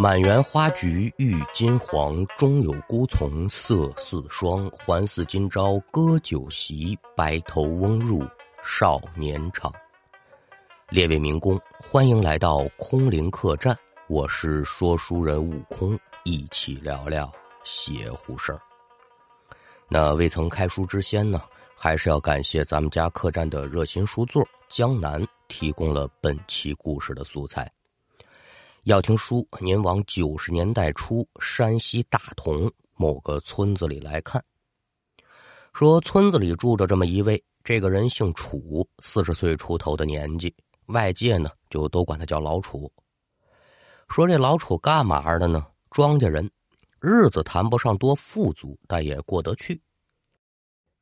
满园花菊郁金黄，中有孤丛色似霜。还似今朝歌酒席，白头翁入少年场。列位民工，欢迎来到空灵客栈，我是说书人悟空，一起聊聊邪乎事儿。那未曾开书之先呢，还是要感谢咱们家客栈的热心书座江南提供了本期故事的素材。要听书，您往九十年代初山西大同某个村子里来看。说村子里住着这么一位，这个人姓楚，四十岁出头的年纪，外界呢就都管他叫老楚。说这老楚干嘛的呢？庄稼人，日子谈不上多富足，但也过得去。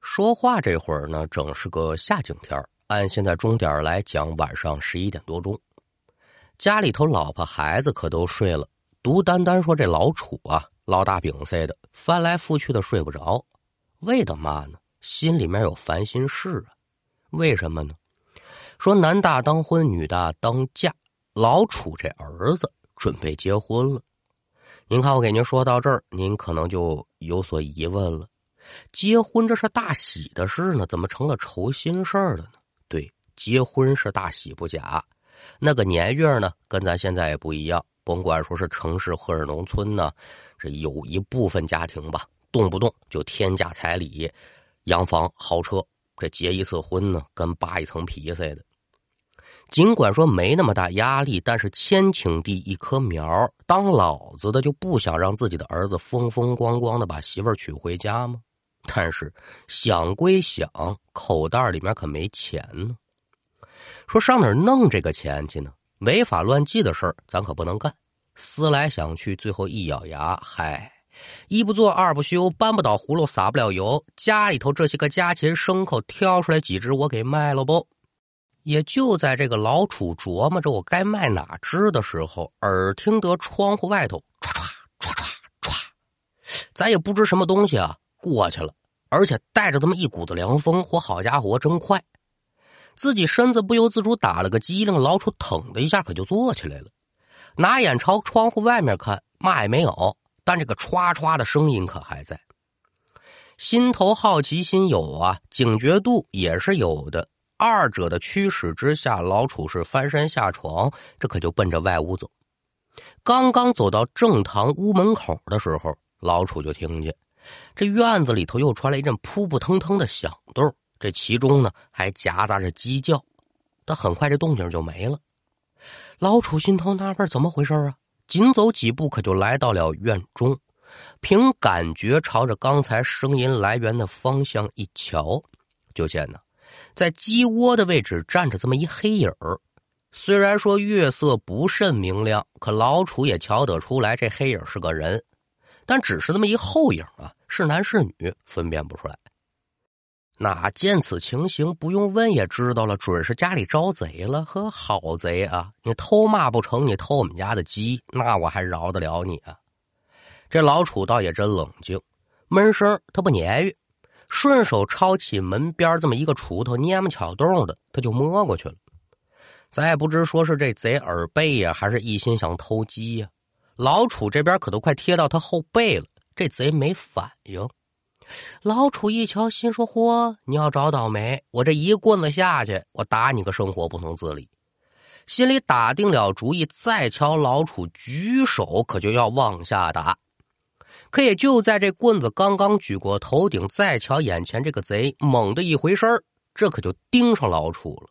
说话这会儿呢，正是个夏景天按现在钟点来讲，晚上十一点多钟。家里头老婆孩子可都睡了，独单单说这老楚啊，老大饼似的，翻来覆去的睡不着。为的嘛呢？心里面有烦心事啊。为什么呢？说男大当婚，女大当嫁，老楚这儿子准备结婚了。您看我给您说到这儿，您可能就有所疑问了：结婚这是大喜的事呢，怎么成了愁心事儿了呢？对，结婚是大喜不假。那个年月呢，跟咱现在也不一样。甭管说是城市或者农村呢，这有一部分家庭吧，动不动就天价彩礼、洋房、豪车。这结一次婚呢，跟扒一层皮似的。尽管说没那么大压力，但是千顷地一棵苗，当老子的就不想让自己的儿子风风光光的把媳妇娶回家吗？但是想归想，口袋里面可没钱呢。说上哪儿弄这个钱去呢？违法乱纪的事儿，咱可不能干。思来想去，最后一咬牙，嗨，一不做二不休，搬不倒葫芦撒不了油。家里头这些个家禽牲口，挑出来几只，我给卖了不？也就在这个老楚琢磨着我该卖哪只的时候，耳听得窗户外头唰唰唰唰唰，咱也不知什么东西啊过去了，而且带着这么一股子凉风。嚯，好家伙，真快！自己身子不由自主打了个激灵，老楚腾的一下可就坐起来了，拿眼朝窗户外面看，嘛也没有，但这个歘歘的声音可还在。心头好奇心有啊，警觉度也是有的，二者的驱使之下，老楚是翻身下床，这可就奔着外屋走。刚刚走到正堂屋门口的时候，老楚就听见这院子里头又传来一阵扑扑腾腾的响动。这其中呢，还夹杂着鸡叫，但很快这动静就没了。老楚心头纳闷，怎么回事啊？紧走几步，可就来到了院中，凭感觉朝着刚才声音来源的方向一瞧，就见呢，在鸡窝的位置站着这么一黑影儿。虽然说月色不甚明亮，可老楚也瞧得出来，这黑影是个人，但只是那么一后影啊，是男是女分辨不出来。那见此情形，不用问也知道了，准是家里招贼了。呵，好贼啊！你偷骂不成？你偷我们家的鸡，那我还饶得了你啊？这老楚倒也真冷静，闷声他不撵于，顺手抄起门边这么一个锄头，蔫么巧动的，他就摸过去了。咱也不知说是这贼耳背呀，还是一心想偷鸡呀。老楚这边可都快贴到他后背了，这贼没反应。老楚一瞧，心说：“嚯，你要找倒霉！我这一棍子下去，我打你个生活不能自理。”心里打定了主意，再瞧老楚举手，可就要往下打。可也就在这棍子刚刚举过头顶，再瞧眼前这个贼，猛的一回身这可就盯上老楚了。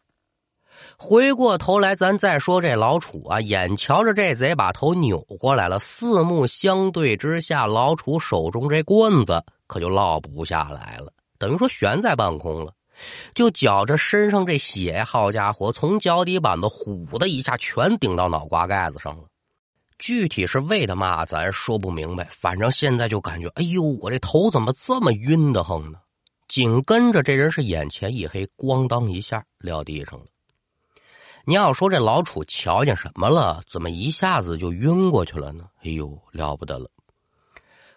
回过头来，咱再说这老楚啊，眼瞧着这贼把头扭过来了，四目相对之下，老楚手中这棍子。可就落不下来了，等于说悬在半空了，就觉着身上这血，好家伙，从脚底板子呼的一下全顶到脑瓜盖子上了。具体是为的嘛，咱说不明白。反正现在就感觉，哎呦，我这头怎么这么晕的慌呢？紧跟着这人是眼前一黑，咣当一下撂地上了。你要说这老楚瞧见什么了？怎么一下子就晕过去了呢？哎呦，了不得了！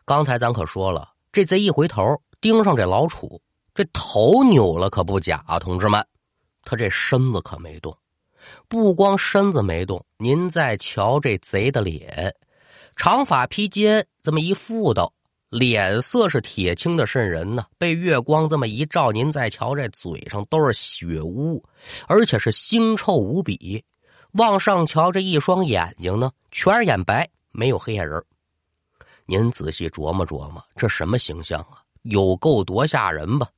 刚才咱可说了。这贼一回头盯上这老楚，这头扭了可不假啊，同志们，他这身子可没动。不光身子没动，您再瞧这贼的脸，长发披肩，这么一妇道，脸色是铁青的渗人呢。被月光这么一照，您再瞧这嘴上都是血污，而且是腥臭无比。往上瞧，这一双眼睛呢，全是眼白，没有黑眼仁。您仔细琢磨琢磨，这什么形象啊？有够多吓人吧？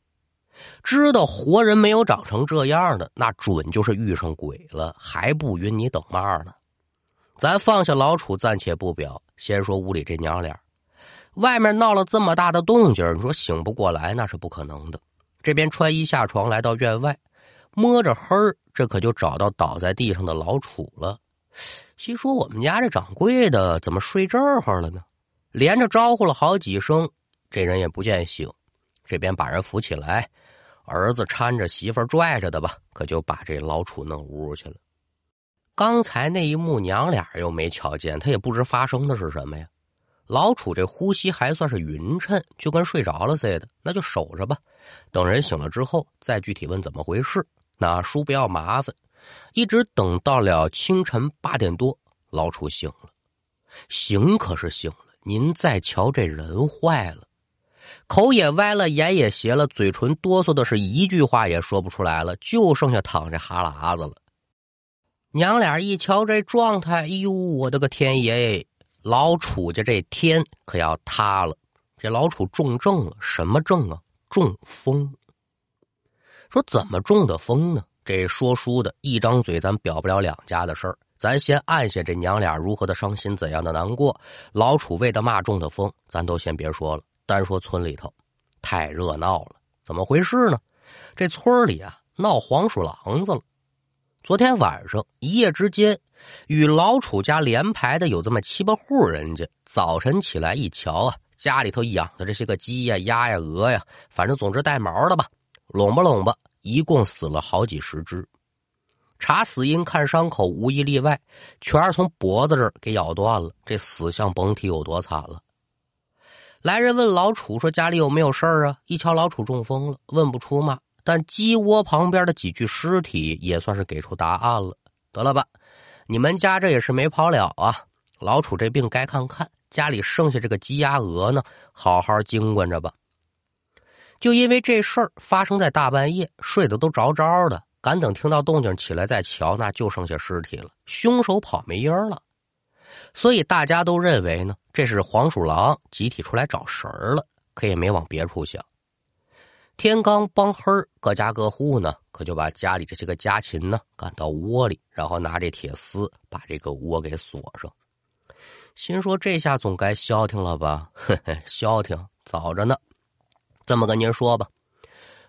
知道活人没有长成这样的，那准就是遇上鬼了，还不允你等嘛呢？咱放下老楚，暂且不表，先说屋里这娘俩。外面闹了这么大的动静，你说醒不过来那是不可能的。这边穿衣下床，来到院外，摸着黑儿，这可就找到倒在地上的老楚了。心说我们家这掌柜的怎么睡这儿了呢？连着招呼了好几声，这人也不见醒。这边把人扶起来，儿子搀着媳妇拽着的吧，可就把这老楚弄屋去了。刚才那一幕，娘俩又没瞧见，他也不知发生的是什么呀。老楚这呼吸还算是匀称，就跟睡着了似的，那就守着吧。等人醒了之后，再具体问怎么回事。那叔不要麻烦。一直等到了清晨八点多，老楚醒了。醒可是醒了，您再瞧这人坏了。口也歪了，眼也斜了，嘴唇哆嗦的是一句话也说不出来了，就剩下淌着哈喇子了。娘俩一瞧这状态，哎呦，我的个天爷！老楚家这天可要塌了。这老楚中症了，什么症啊？中风。说怎么中的风呢？这说书的一张嘴，咱表不了两家的事儿。咱先按下这娘俩如何的伤心，怎样的难过。老楚为的骂中的风，咱都先别说了。单说村里头，太热闹了。怎么回事呢？这村里啊，闹黄鼠狼子了。昨天晚上一夜之间，与老楚家连排的有这么七八户人家。早晨起来一瞧啊，家里头养的这些个鸡呀、鸭呀、鹅呀，反正总之带毛的吧，拢吧拢吧，一共死了好几十只。查死因看伤口，无一例外，全是从脖子这儿给咬断了。这死相甭提有多惨了。来人问老楚说：“家里有没有事儿啊？”一瞧老楚中风了，问不出嘛。但鸡窝旁边的几具尸体也算是给出答案了。得了吧，你们家这也是没跑了啊！老楚这病该看看，家里剩下这个鸡鸭鹅呢，好好经管着吧。就因为这事儿发生在大半夜，睡得都着着的，赶等听到动静起来再瞧，那就剩下尸体了，凶手跑没音儿了。所以大家都认为呢，这是黄鼠狼集体出来找食儿了，可也没往别处想。天刚帮黑各家各户呢，可就把家里这些个家禽呢赶到窝里，然后拿这铁丝把这个窝给锁上。心说这下总该消停了吧？嘿嘿，消停早着呢。这么跟您说吧，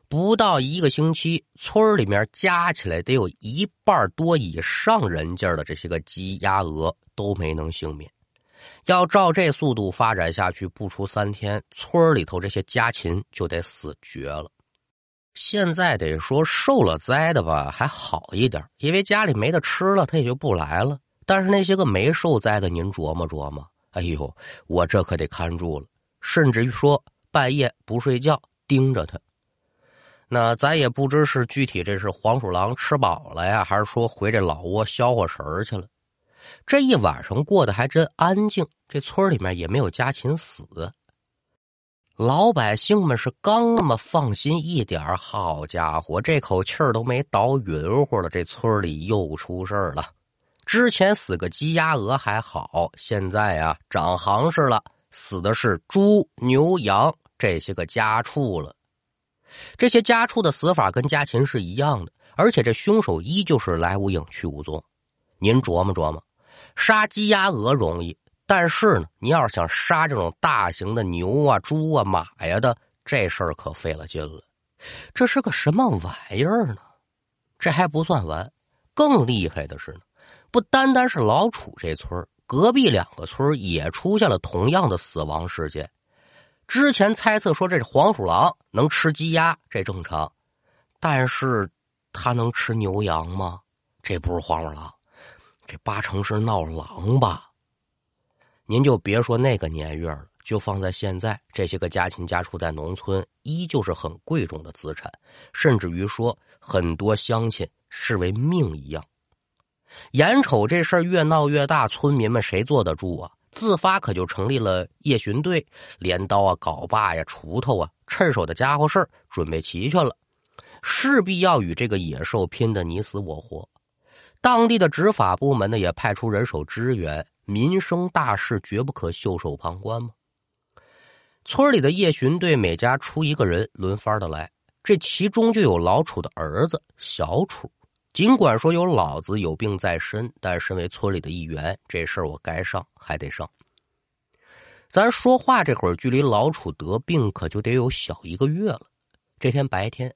不到一个星期，村里面加起来得有一半多以上人家的这些个鸡鸭鹅都没能幸免。要照这速度发展下去，不出三天，村里头这些家禽就得死绝了。现在得说受了灾的吧，还好一点，因为家里没得吃了，他也就不来了。但是那些个没受灾的，您琢磨琢磨，哎呦，我这可得看住了，甚至于说半夜不睡觉盯着他。那咱也不知是具体这是黄鼠狼吃饱了呀，还是说回这老窝消火神去了。这一晚上过得还真安静，这村里面也没有家禽死。老百姓们是刚那么放心一点好家伙，这口气儿都没倒匀乎了，这村里又出事了。之前死个鸡鸭鹅还好，现在啊长行市了，死的是猪牛羊这些个家畜了。这些家畜的死法跟家禽是一样的，而且这凶手依旧是来无影去无踪。您琢磨琢磨。杀鸡鸭鹅容易，但是呢，你要是想杀这种大型的牛啊、猪啊、马呀的，这事儿可费了劲了。这是个什么玩意儿呢？这还不算完，更厉害的是呢，不单单是老楚这村隔壁两个村也出现了同样的死亡事件。之前猜测说这是黄鼠狼能吃鸡鸭，这正常，但是它能吃牛羊吗？这不是黄鼠狼。这八成是闹狼吧？您就别说那个年月了，就放在现在，这些个家禽家畜在农村依旧是很贵重的资产，甚至于说很多乡亲视为命一样。眼瞅这事儿越闹越大，村民们谁坐得住啊？自发可就成立了夜巡队，镰刀啊、镐把呀、锄头啊，趁手的家伙事儿准备齐全了，势必要与这个野兽拼得你死我活。当地的执法部门呢，也派出人手支援，民生大事绝不可袖手旁观嘛。村里的夜巡队每家出一个人，轮番的来，这其中就有老楚的儿子小楚。尽管说有老子有病在身，但身为村里的一员，这事儿我该上还得上。咱说话这会儿，距离老楚得病可就得有小一个月了。这天白天，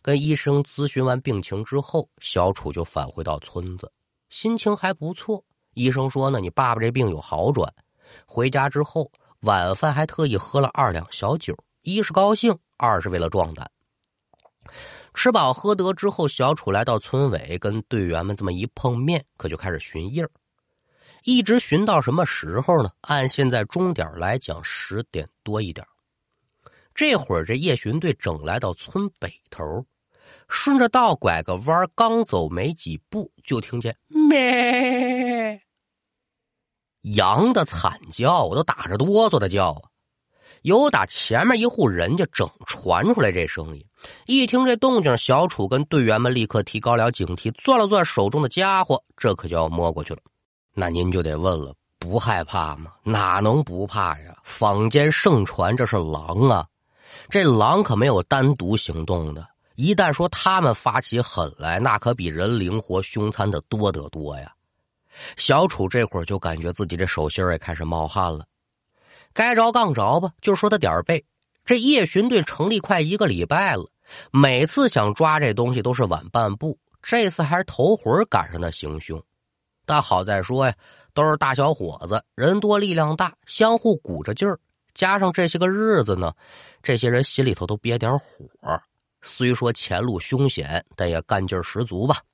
跟医生咨询完病情之后，小楚就返回到村子，心情还不错。医生说呢，你爸爸这病有好转。回家之后，晚饭还特意喝了二两小酒，一是高兴，二是为了壮胆。吃饱喝得之后，小楚来到村委，跟队员们这么一碰面，可就开始寻印儿，一直寻到什么时候呢？按现在钟点来讲，十点多一点。这会儿这夜巡队整来到村北头，顺着道拐个弯，刚走没几步，就听见咩羊的惨叫，我都打着哆嗦的叫啊！有打前面一户人家整传出来这声音，一听这动静，小楚跟队员们立刻提高了警惕，攥了攥手中的家伙，这可就要摸过去了。那您就得问了，不害怕吗？哪能不怕呀？坊间盛传这是狼啊，这狼可没有单独行动的，一旦说他们发起狠来，那可比人灵活凶残的多得多呀。小楚这会儿就感觉自己这手心也开始冒汗了。该着杠着吧，就说他点儿背。这夜巡队成立快一个礼拜了，每次想抓这东西都是晚半步，这次还是头回赶上那行凶。但好在说呀，都是大小伙子，人多力量大，相互鼓着劲儿。加上这些个日子呢，这些人心里头都憋点火。虽说前路凶险，但也干劲十足吧。